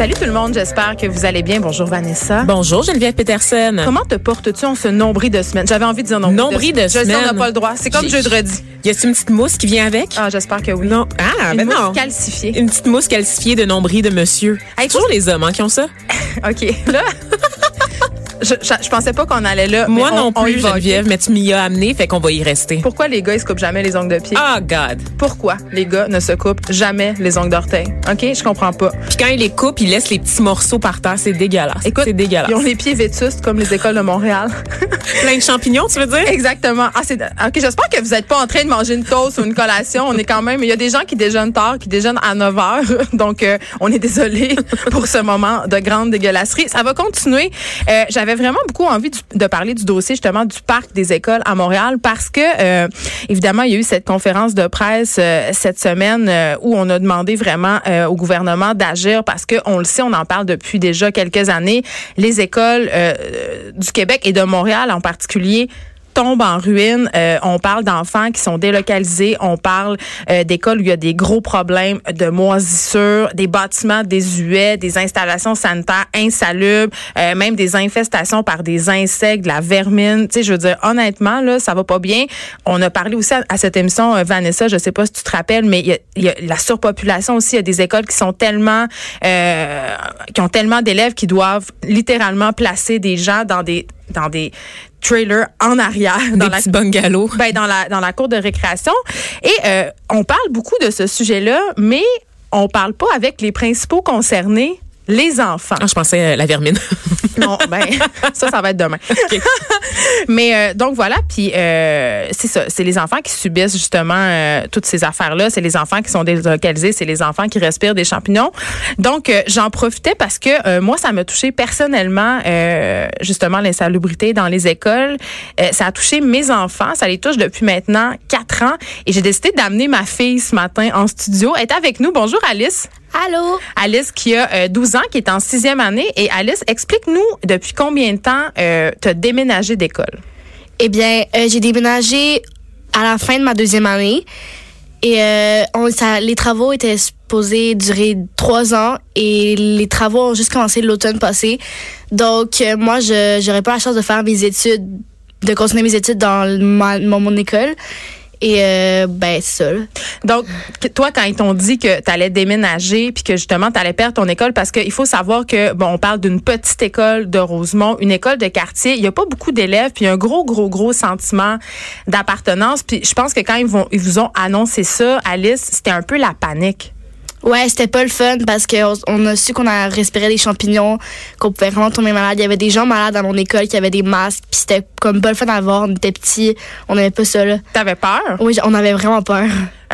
Salut tout le monde, j'espère que vous allez bien. Bonjour Vanessa. Bonjour Geneviève Peterson. Comment te portes-tu en ce nombril de semaine? J'avais envie de dire nombril, Nombril de Je sais, on semaine. n'a pas le droit. C'est comme jeudi. Y a-t-il une petite mousse qui vient avec? Ah, j'espère que oui. Non. Ah, Une ben mousse non. calcifiée. Une petite mousse calcifiée de nombril de monsieur. Hey, toujours les hommes hein, qui ont ça? OK, là... je, je, je pensais pas qu'on allait là. Moi mais on- non on y plus, va, Geneviève, mais tu m'y as amené, fait qu'on va y rester. Pourquoi les gars, ils se coupent jamais les ongles de pied? Oh God. Pourquoi les gars ne se coupent jamais les ongles d'orteil? OK? Je comprends pas. Puis quand ils les coupent, ils laissent les petits morceaux par terre. C'est dégueulasse. Écoute, c'est dégueulasse. ils ont les pieds vétustes comme les écoles de Montréal. plein de champignons, tu veux dire? Exactement. Ah, c'est, ok, j'espère que vous n'êtes pas en train de manger une toast ou une collation. On est quand même, il y a des gens qui déjeunent tard, qui déjeunent à 9 heures. Donc, euh, on est désolé pour ce moment de grande dégueulasserie. Ça va continuer. Euh, j'avais vraiment beaucoup envie de parler du dossier, justement, du parc des écoles à Montréal parce que, euh, évidemment, il y a eu cette conférence de presse euh, cette semaine euh, où on a demandé vraiment au gouvernement d'agir parce que, on le sait, on en parle depuis déjà quelques années. Les écoles du Québec et de Montréal en particulier tombent en ruine. Euh, on parle d'enfants qui sont délocalisés. On parle euh, d'écoles où il y a des gros problèmes de moisissure, des bâtiments désuets, des installations sanitaires insalubres, euh, même des infestations par des insectes, de la vermine. Tu sais, je veux dire, honnêtement, là, ça va pas bien. On a parlé aussi à, cette émission, Vanessa, je sais pas si tu te rappelles, mais il y a, y a la surpopulation aussi. Il y a des écoles qui sont tellement, qui ont tellement d'élèves qui doivent littéralement placer des gens dans des dans des trailers en arrière dans Des la petits bungalows. ben, dans la dans la cour de récréation et euh, on parle beaucoup de ce sujet-là mais on parle pas avec les principaux concernés les enfants. Ah, je pensais euh, la vermine. Non, ben ça, ça va être demain. Mais euh, donc voilà, puis euh, c'est ça, c'est les enfants qui subissent justement euh, toutes ces affaires-là. C'est les enfants qui sont délocalisés, c'est les enfants qui respirent des champignons. Donc euh, j'en profitais parce que euh, moi, ça m'a touché personnellement euh, justement l'insalubrité dans les écoles. Euh, ça a touché mes enfants, ça les touche depuis maintenant quatre ans, et j'ai décidé d'amener ma fille ce matin en studio. Elle est avec nous. Bonjour Alice. Allô? Alice qui a euh, 12 ans, qui est en sixième année. Et Alice, explique-nous depuis combien de temps euh, tu as déménagé d'école? Eh bien, euh, j'ai déménagé à la fin de ma deuxième année. Et euh, on, ça, les travaux étaient supposés durer trois ans et les travaux ont juste commencé l'automne passé. Donc, moi, je j'aurais pas la chance de faire mes études, de continuer mes études dans ma- mon, mon école. Et euh, ben, ça. là. Donc, toi, quand ils t'ont dit que tu allais déménager puis que justement tu allais perdre ton école, parce qu'il faut savoir que, bon, on parle d'une petite école de Rosemont, une école de quartier, il y a pas beaucoup d'élèves, puis il y a un gros, gros, gros sentiment d'appartenance. Puis je pense que quand ils, vont, ils vous ont annoncé ça, Alice, c'était un peu la panique. Ouais, c'était pas le fun parce qu'on on a su qu'on a respiré des champignons, qu'on pouvait vraiment tomber malade. Il y avait des gens malades dans mon école qui avaient des masques, puis c'était comme pas le fun à voir. On était petits, on n'avait pas ça là. T'avais peur? Oui, on avait vraiment peur.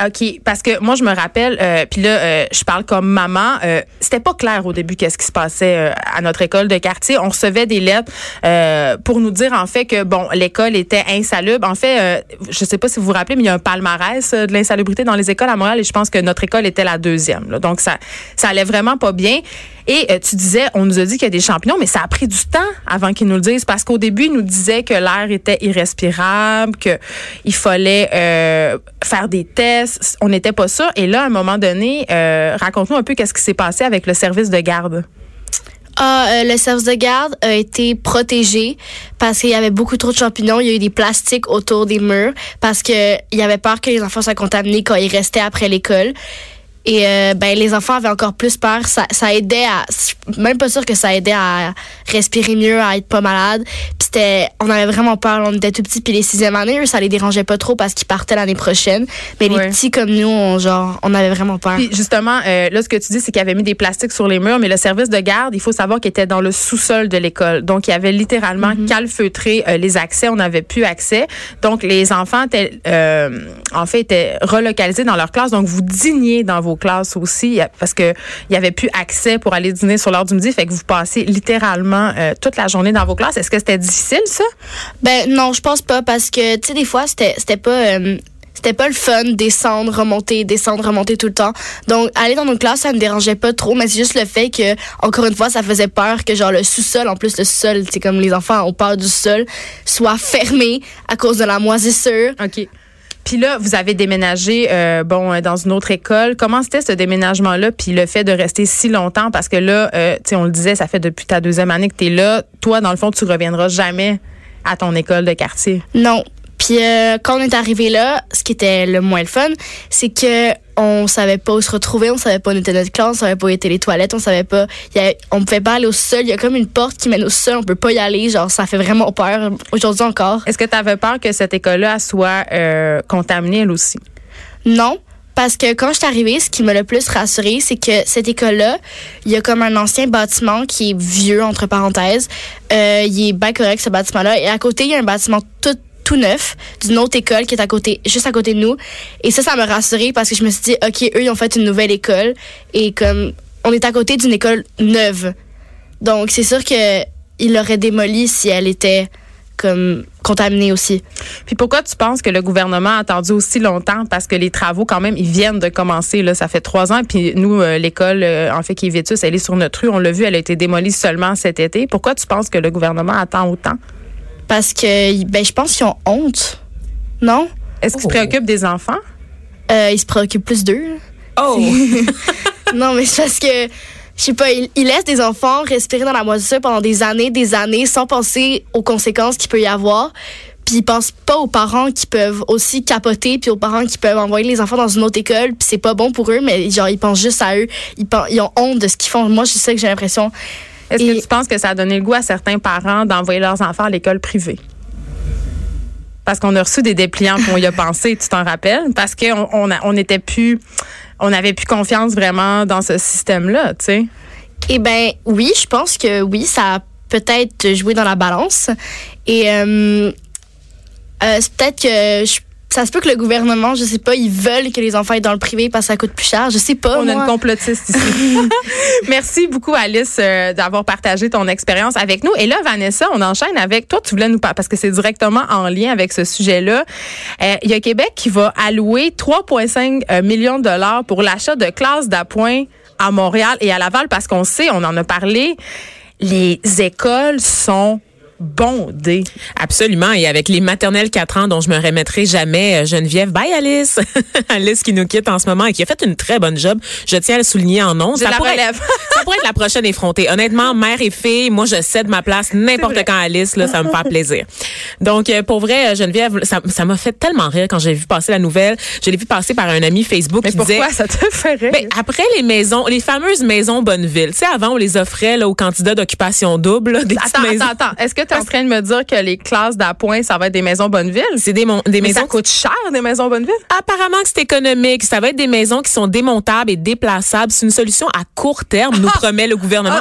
OK, parce que moi je me rappelle, euh, puis là euh, je parle comme maman, euh, c'était pas clair au début qu'est-ce qui se passait euh, à notre école de quartier. On recevait des lettres pour nous dire en fait que bon l'école était insalubre. En fait, je sais pas si vous vous rappelez, mais il y a un palmarès de l'insalubrité dans les écoles à Montréal et je pense que notre école était la deuxième. là. Donc ça ça allait vraiment pas bien. Et tu disais, on nous a dit qu'il y a des champignons, mais ça a pris du temps avant qu'ils nous le disent parce qu'au début ils nous disaient que l'air était irrespirable, que il fallait euh, faire des tests. On n'était pas sûr. Et là, à un moment donné, euh, raconte-nous un peu qu'est-ce qui s'est passé avec le service de garde. Ah, euh, le service de garde a été protégé parce qu'il y avait beaucoup trop de champignons. Il y a eu des plastiques autour des murs parce que il y avait peur que les enfants soient contaminés quand ils restaient après l'école. Et euh, ben les enfants avaient encore plus peur. Ça, ça aidait à, je suis même pas sûr que ça aidait à respirer mieux, à être pas malade. Puis c'était, on avait vraiment peur. On était tout petits. Puis les sixième années, eux, ça les dérangeait pas trop parce qu'ils partaient l'année prochaine. Mais Ouais. les petits comme nous, on, genre, on avait vraiment peur. Puis justement, euh, là, ce que tu dis, c'est qu'il avait mis des plastiques sur les murs, mais le service de garde, il faut savoir qu'il était dans le sous-sol de l'école. Donc, il avait littéralement calfeutré euh, les accès. On n'avait plus accès. Donc, les enfants étaient, en fait, étaient relocalisés dans leur classe. Donc, vous dîniez dans vos classes aussi parce que il y avait plus accès pour aller dîner sur l'heure du midi. Fait que vous passez littéralement euh, toute la journée dans vos classes. Est-ce que c'était difficile, ça? Ben non, je pense pas parce que tu sais des fois c'était c'était pas euh, c'était pas le fun, descendre, remonter, descendre, remonter tout le temps. Donc, aller dans nos classes, ça me dérangeait pas trop, mais c'est juste le fait que, encore une fois, ça faisait peur que, genre, le sous-sol, en plus, le sol, c'est comme les enfants ont peur du sol, soit fermé à cause de la moisissure. OK. Puis là, vous avez déménagé, euh, bon, euh, dans une autre école. Comment c'était ce déménagement-là, puis le fait de rester si longtemps? Parce que là, euh, on le disait, ça fait depuis ta deuxième année que tu es là. Toi, dans le fond, tu reviendras jamais à ton école de quartier. Non. Puis euh, quand on est arrivé là, ce qui était le moins le fun, c'est que on savait pas où se retrouver, on savait pas où était notre classe, on savait pas où étaient les toilettes, on savait pas, y on pouvait pas aller au sol. Il y a comme une porte qui mène au sol, on peut pas y aller. Genre, ça fait vraiment peur aujourd'hui encore. Est-ce que tu avais peur que cette école-là soit euh, contaminée, elle aussi? Non. Parce que quand je suis arrivée, ce qui m'a le plus rassurée, c'est que cette école-là, il y a comme un ancien bâtiment qui est vieux, entre parenthèses. Euh, il est bien correct, ce bâtiment-là. Et à côté, il y a un bâtiment tout, tout neuf d'une autre école qui est à côté, juste à côté de nous. Et ça, ça m'a rassurée parce que je me suis dit, OK, eux, ils ont fait une nouvelle école. Et comme, on est à côté d'une école neuve. Donc, c'est sûr que il l'aurait démolie si elle était comme contaminée aussi. Puis pourquoi tu penses que le gouvernement a attendu aussi longtemps? Parce que les travaux, quand même, ils viennent de commencer. Là, ça fait trois ans. Puis nous, euh, l'école, euh, en fait, qui est Vétus, elle est sur notre rue. On l'a vu, elle a été démolie seulement cet été. Pourquoi tu penses que le gouvernement attend autant? Parce que, ben, je pense qu'ils ont honte. Non? Est-ce qu'ils se Oh. préoccupent des enfants? Euh, ils se préoccupent plus d'eux. Oh! non, mais c'est parce que, je sais pas, ils, ils laissent des enfants respirer dans la moisissure pendant des années, des années, sans penser aux conséquences qu'il peut y avoir. Puis ils pensent pas aux parents qui peuvent aussi capoter, puis aux parents qui peuvent envoyer les enfants dans une autre école, puis c'est pas bon pour eux, mais genre ils pensent juste à eux, ils, ils ont honte de ce qu'ils font. Moi, je sais que j'ai l'impression. Est-ce que tu penses que ça a donné le goût à certains parents d'envoyer leurs enfants à l'école privée? Parce qu'on a reçu des dépliants qu'on y a pensé, tu t'en rappelles? Parce qu'on on, on était plus, on avait plus confiance vraiment dans ce système-là, tu sais. Eh ben oui, je pense que oui, ça a peut-être joué dans la balance. Et euh, euh, peut-être que je- ça se peut que le gouvernement, je sais pas, ils veulent que les enfants aient dans le privé parce que ça coûte plus cher. Je sais pas. On a moi. une complotiste ici. Merci beaucoup, Alice, euh, d'avoir partagé ton expérience avec nous. Et là, Vanessa, on enchaîne avec toi. Tu voulais nous parler parce que c'est directement en lien avec ce sujet-là. Euh, Il y a Québec qui va allouer 3,5 euh, millions de dollars pour l'achat de classes d'appoint à Montréal et à Laval parce qu'on sait, on en a parlé, les écoles sont bondées. Absolument. Et avec les maternelles 4 ans dont je me remettrai jamais, euh, Geneviève, bye Alice. Alice qui nous quitte en ce moment et qui a fait une très bonne job. Je tiens à le souligner en. J'ai Ça pourrait, ça pourrait être la prochaine effrontée. Honnêtement, mère et fille, moi, je cède ma place n'importe quand Alice, là, ça me faire plaisir. Donc, euh, pour vrai, euh, Geneviève, ça ça m'a fait tellement rire quand j'ai vu passer la nouvelle. Je l'ai vu passer par un ami Facebook Mais qui disait... pourquoi ça te fait rire? Ben, après les maisons, les fameuses maisons Bonneville, tu sais, avant, on les offrait là, aux candidats d'occupation double, là, des attends, attends, attends. Est-ce que tu es en train de me dire que les classes d'appoint, ça va être des maisons Bonneville? C'est des, des Mais maisons ça coûte cher, des maisons Bonneville? Apparemment que c'est économique. Ça va être des maisons qui sont démontables et déplaçables. C'est une solution à court terme, nous promet le gouvernement.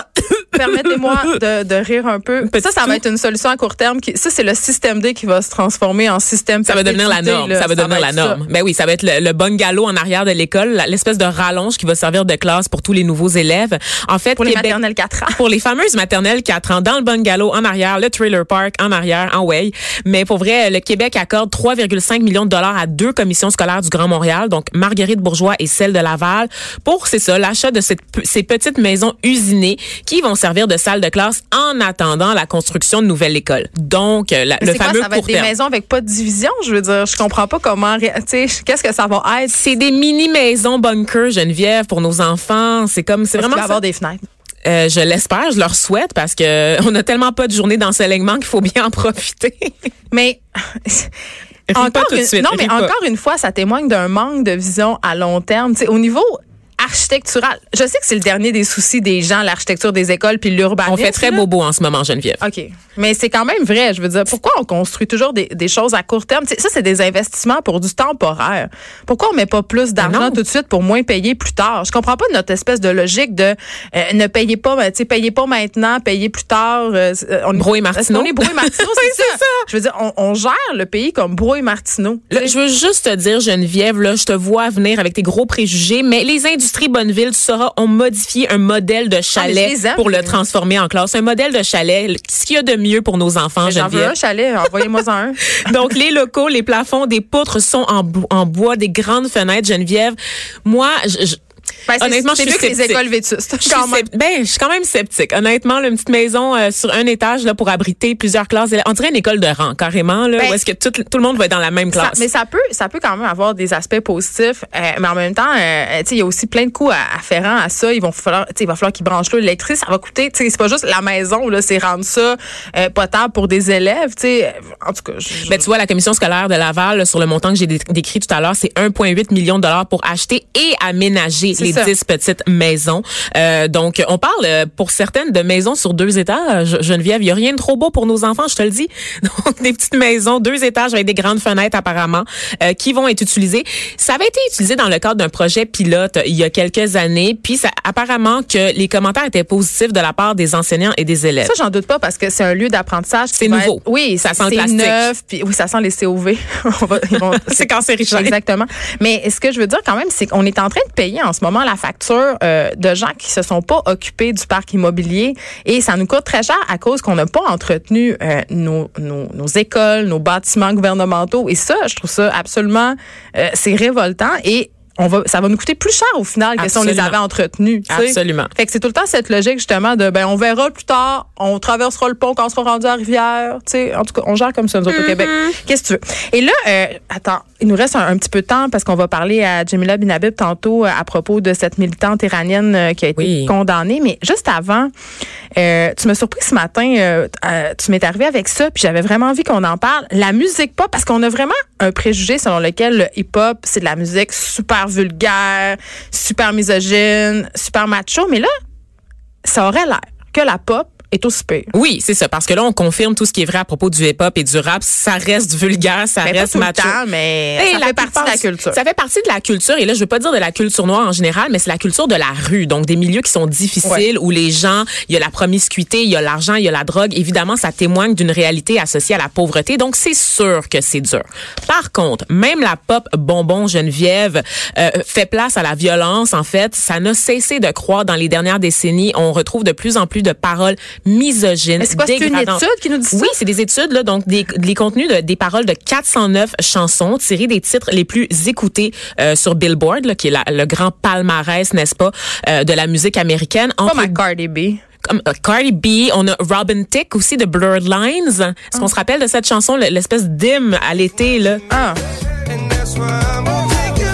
Permettez-moi de, de rire un peu. Petit ça, ça va être une solution à court terme. Qui, ça, c'est le système D qui va se transformer en système Ça va devenir la norme. là. Ça va devenir la être ça. norme. Ben oui, ça va être le, le bungalow en arrière de l'école, l'espèce de rallonge qui va servir de classe pour tous les nouveaux élèves. En fait, Pour les maternelles 4 ans. pour les fameuses maternelles 4 ans, dans le bungalow en arrière, le trailer park en arrière, en way. Mais pour vrai, le Québec accorde 3,5 millions de dollars à deux commissions scolaires du Grand Montréal, donc Marguerite Bourgeois et celle de Laval, pour, c'est ça, l'achat de cette, ces petites maisons usinées qui vont servir de salle de classe en attendant la construction de nouvelles écoles. Donc, euh, la- le c'est quoi, fameux ça va court être des terme. maisons avec pas de division, je veux dire. Je comprends pas comment, tu qu'est-ce que ça va être? C'est des mini maisons bunker Geneviève pour nos enfants. C'est comme c'est vraiment va y ça. avoir des fenêtres? Euh, je l'espère, je leur souhaite parce que on a tellement pas de journée d'enseignement qu'il faut bien en profiter. Mais Ris pas encore tout de une, suite, non, mais pas. encore une fois, ça témoigne d'un manque de vision à long terme. Tu sais, au niveau architectural, je sais que c'est le dernier des soucis des gens, l'architecture des écoles puis l'urbanisme. On fait très là. bobo en ce moment, Geneviève. OK. Mais c'est quand même vrai. Je veux dire, pourquoi on construit toujours des, des choses à court terme? Tu sais, ça, c'est des investissements pour du temporaire. Pourquoi on met pas plus d'argent non. tout de suite pour moins payer plus tard? Je comprends pas notre espèce de logique de euh, ne payez pas, ben, tu sais, payez pas maintenant, payez plus tard. euh, on, Bro et Martineau. On est Bro et Martineau, c'est ça. Je veux dire, on, on gère le pays comme Bro et Martineau. Là, je veux juste te dire, Geneviève, là, je te vois venir avec tes gros préjugés, mais les Bonneville, tu sauras, ont modifié un modèle de Ah, chalet aime. pour le transformer en classe. Un modèle de chalet, ce qu'il y a de mieux pour nos enfants, J'en veux un chalet, envoyez-moi un. Donc, les locaux, les plafonds, des poutres sont en, bo- en bois, des grandes fenêtres, Geneviève. Moi, je, je- Ben, Honnêtement, je mieux suis que les écoles vétustes. quand même. ben, je suis quand même sceptique. Honnêtement, là, une petite maison euh, sur un étage là, pour abriter plusieurs classes. On dirait une école de rang, carrément, là, Ben, où est-ce que tout, tout le monde va être dans la même Ça- classe. mais ça peut, ça peut quand même avoir des aspects positifs, euh, mais en même temps, euh, tu sais, il y a aussi plein de coûts afférents à ça. Ils vont falloir, tu sais, il va falloir qu'ils branchent l'eau, l'électricité, ça va coûter. Tu sais, c'est pas juste la maison là, c'est rendre ça euh, potable pour des élèves. Tu sais, en tout cas. je- Ben, tu vois, la commission scolaire de Laval, là, sur le montant que j'ai dé- décrit tout à l'heure, c'est 1,8 million de dollars pour acheter et aménager les. 10 petites maisons. Euh, donc, on parle euh, pour certaines de maisons sur deux étages. Geneviève, il y a rien de trop beau pour nos enfants, je te le dis. Donc, des petites maisons, deux étages avec des grandes fenêtres apparemment, euh, qui vont être utilisées. Ça avait été utilisé dans le cadre d'un projet pilote euh, il y a quelques années, puis ça, apparemment que les commentaires étaient positifs de la part des enseignants et des élèves. Ça, j'en doute pas parce que c'est un lieu d'apprentissage. C'est nouveau. être- oui, Ça sent le c'est plastique. neuf. Puis oui, ça sent les COV. C'est cancérigène. Exactement. Mais ce que je veux dire quand même, c'est qu'on est en train de payer en ce moment la facture euh, de gens qui se sont pas occupés du parc immobilier. Et ça nous coûte très cher à cause qu'on n'a pas entretenu euh, nos, nos, écoles, nos bâtiments gouvernementaux. Et ça, je trouve ça absolument, euh, c'est révoltant. Et on va, ça va nous coûter plus cher au final que si on les avait entretenus. Absolument. Fait que c'est tout le temps cette logique justement de ben on verra plus tard, on traversera le pont quand on sera rendu à la rivière, tu sais. En tout cas, on gère comme ça nous autres au Québec. Qu'est-ce que tu veux? Et là, euh, attends, il nous reste un, un petit peu de temps parce qu'on va parler à Jamila Binabib tantôt euh, à propos de cette militante iranienne euh, qui a été Oui. condamnée. Mais juste avant, euh, tu m'as surpris ce matin, euh, tu m'es arrivé avec ça, puis j'avais vraiment envie qu'on en parle. La musique pop, parce qu'on a vraiment un préjugé selon lequel le hip-hop, c'est de la musique super vulgaire, super misogyne, super macho. Mais là, ça aurait l'air que la pop est aussi pire. Oui, c'est ça. Parce que là, on confirme tout ce qui est vrai à propos du hip-hop et du rap. Ça reste vulgaire, ça Mais pas reste le temps, mais ça fait partie de la culture. Ça fait partie de la culture. Et là, je veux pas dire de la culture noire en général, mais c'est la culture de la rue. Donc, des milieux qui sont difficiles, où les gens, il y a la promiscuité, il y a l'argent, il y a la drogue. Évidemment, ça témoigne d'une réalité associée à la pauvreté. Donc, c'est sûr que c'est dur. Par contre, même la pop bonbon Geneviève euh, fait place à la violence. En fait, ça n'a cessé de croître dans les dernières décennies. On retrouve de plus en plus de paroles misogynes, Mais c'est quoi, c'est une étude qui nous dit ça? Oui, c'est des études, là, donc des, les contenus de, des paroles de 409 chansons tirées des titres les plus écoutés euh, sur Billboard, là, qui est la- le grand palmarès, n'est-ce pas, euh, de la musique américaine. Pas Entre ma Cardi B. comme euh, Cardi B, on a Robin Thicke aussi de Blurred Lines. Est-ce qu'on se rappelle de cette chanson, le- l'espèce d'hymne à l'été, là? Ah.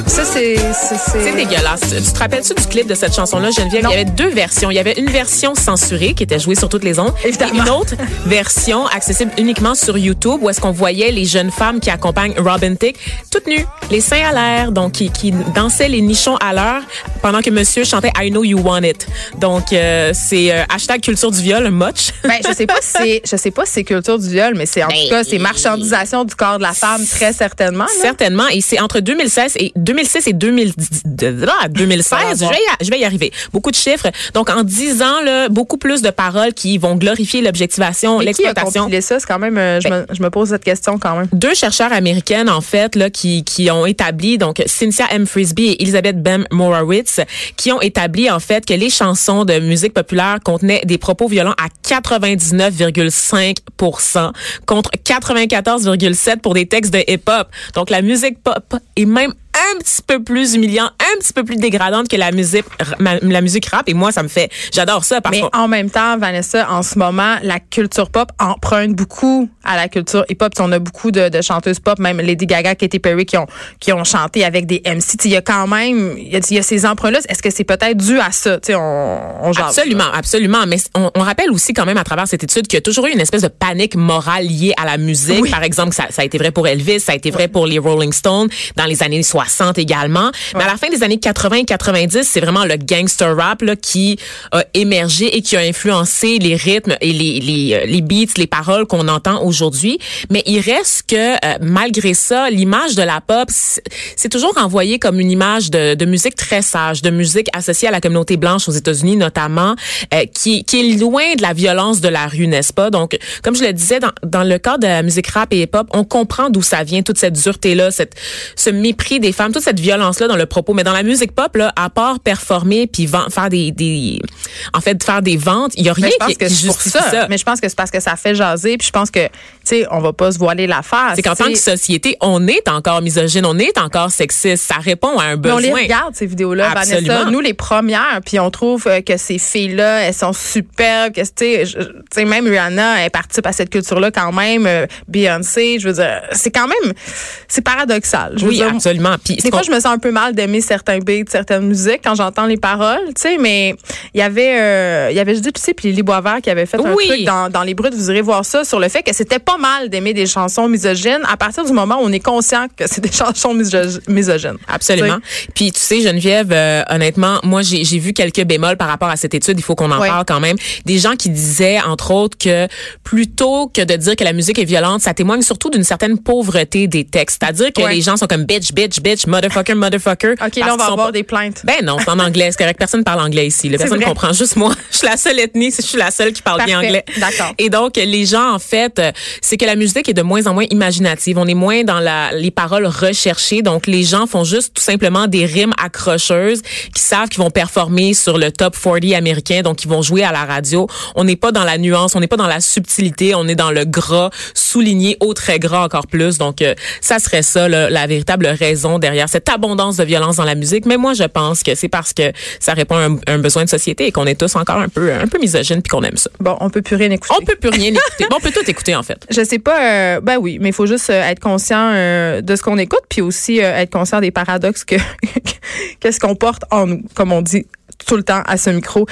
Ça, c'est. c'est- dégueulasse. Tu te rappelles-tu du clip de cette chanson-là, Geneviève? Il y avait deux versions. Il y avait une version censurée qui était jouée sur toutes les ondes. Évidemment. Et une autre version accessible uniquement sur YouTube où est-ce qu'on voyait les jeunes femmes qui accompagnent Robin Thicke toutes nues, les seins à l'air, donc qui, qui dansaient les nichons à l'heure pendant que monsieur chantait I Know You Want It. Donc, euh, c'est euh, hashtag culture du viol, much. Ben, je sais pas si c'est, je sais pas si c'est culture du viol, mais c'est en Ben, tout cas, c'est marchandisation du corps de la femme, très certainement. là. Certainement. Et c'est entre 2016 et 2006 et 2010, ah, 2016. Je vais, y, arriver. Beaucoup de chiffres. Donc, en 10 ans, là, beaucoup plus de paroles qui vont glorifier l'objectivation, Mais qui a l'exploitation. compilé ça? C'est quand même, euh, je, me, je me pose cette question quand même. Deux chercheurs américaines, en fait, là, qui, qui ont établi, donc Cynthia M. Frisbee et Elizabeth Bem Morowitz, qui ont établi, en fait, que les chansons de musique populaire contenaient des propos violents à 99,5% contre 94,7 pour des textes de hip-hop. Donc, la musique pop est même un petit peu plus humiliant, un petit peu plus dégradante que la musique, la musique rap. Et moi, ça me fait, j'adore ça parce Mais en même temps, Vanessa, en ce moment, la culture pop emprunte beaucoup à la culture hip-hop. Tu sais, On a beaucoup de, de chanteuses pop, même Lady Gaga, Katy Perry, qui ont, qui ont chanté avec des MC. Il y a quand même, il y a, il y a ces emprunts-là. Est-ce que c'est peut-être dû à ça? Tu sais, on, on. Absolument, absolument. Mais on, on rappelle aussi quand même à travers cette étude qu'il y a toujours eu une espèce de panique morale liée à la musique. Oui. Par exemple, ça, ça a été vrai pour Elvis, ça a été vrai pour les Rolling Stones dans les années 60 également. Mais à la fin des années 80 et 90, c'est vraiment le gangster rap là, qui a émergé et qui a influencé les rythmes et les, les, euh, les beats, les paroles qu'on entend aujourd'hui. Mais il reste que euh, malgré ça, l'image de la pop, c'est toujours envoyé comme une image de, de musique très sage, de musique associée à la communauté blanche aux États-Unis notamment, euh, qui, qui est loin de la violence de la rue, n'est-ce pas? Donc, comme je le disais, dans, dans le cas de la musique rap et hip-hop, on comprend d'où ça vient, toute cette dureté-là, cette, ce mépris des les femmes, toute cette violence-là dans le propos. Mais dans la musique pop, là, à part performer puis faire des, des, en fait, faire des ventes, il y a rien qui, que qui pour ça. ça. Mais je pense que c'est parce que ça fait jaser. Puis je pense que, sais, on va pas se voiler la face. C'est qu'en tant que société, on est encore misogyne, on est encore sexiste. Ça répond à un Mais besoin. on les regarde, ces vidéos-là. Vanessa. Nous, les premières, puis on trouve euh, que ces filles-là, elles sont superbes. Que, tu sais, je- même Rihanna, elle participe à cette culture-là quand même. euh, Beyoncé, je veux dire, c'est quand même, c'est paradoxal. Je veux Oui, dire, absolument. Puis, Des fois, je me sens un peu mal d'aimer certains beats, certaines musiques quand j'entends les paroles, tu sais, mais il y avait, euh, il y avait Judith, tu sais, puis Lily Boisvert qui avait fait un truc dans, dans les bruts, vous irez voir ça, sur le fait que c'était pas mal d'aimer des chansons misogynes à partir du moment où on est conscient que c'est des chansons miso- misogynes. Absolument. Puis tu sais, Geneviève, euh, honnêtement, moi j'ai j'ai vu quelques bémols par rapport à cette étude. Il faut qu'on en Ouais. parle quand même. Des gens qui disaient, entre autres, que plutôt que de dire que la musique est violente, ça témoigne surtout d'une certaine pauvreté des textes. C'est-à-dire que Ouais. les gens sont comme bitch, bitch, bitch, motherfucker, motherfucker. OK, là, on va avoir pas- des plaintes. Ben non, c'est en anglais. C'est correct. Personne parle anglais ici. là. Personne comprend. Juste moi. Je suis la seule ethnie. Je suis la seule qui parle bien anglais. D'accord. Et donc, les gens, en fait, euh, c'est que la musique est de moins en moins imaginative. On est moins dans la, les paroles recherchées. Donc, les gens font juste tout simplement des rimes accrocheuses qui savent qu'ils vont performer sur le top 40 américain. Donc, ils vont jouer à la radio. On n'est pas dans la nuance, on n'est pas dans la subtilité, on est dans le gras, souligné au très gras encore plus. Donc, euh, ça serait ça, là, la véritable raison derrière cette abondance de violence dans la musique. Mais moi, je pense que c'est parce que ça répond à un, un besoin de société et qu'on est tous encore un peu, un peu misogynes puis qu'on aime ça. Bon, on peut plus rien écouter. On peut plus rien écouter. Bon, on peut tout écouter, en fait. Je sais pas, euh, ben oui, mais il faut juste euh, être conscient euh, de ce qu'on écoute, puis aussi être conscient des paradoxes que qu'est-ce qu'on porte en nous, comme on dit tout le temps à ce micro.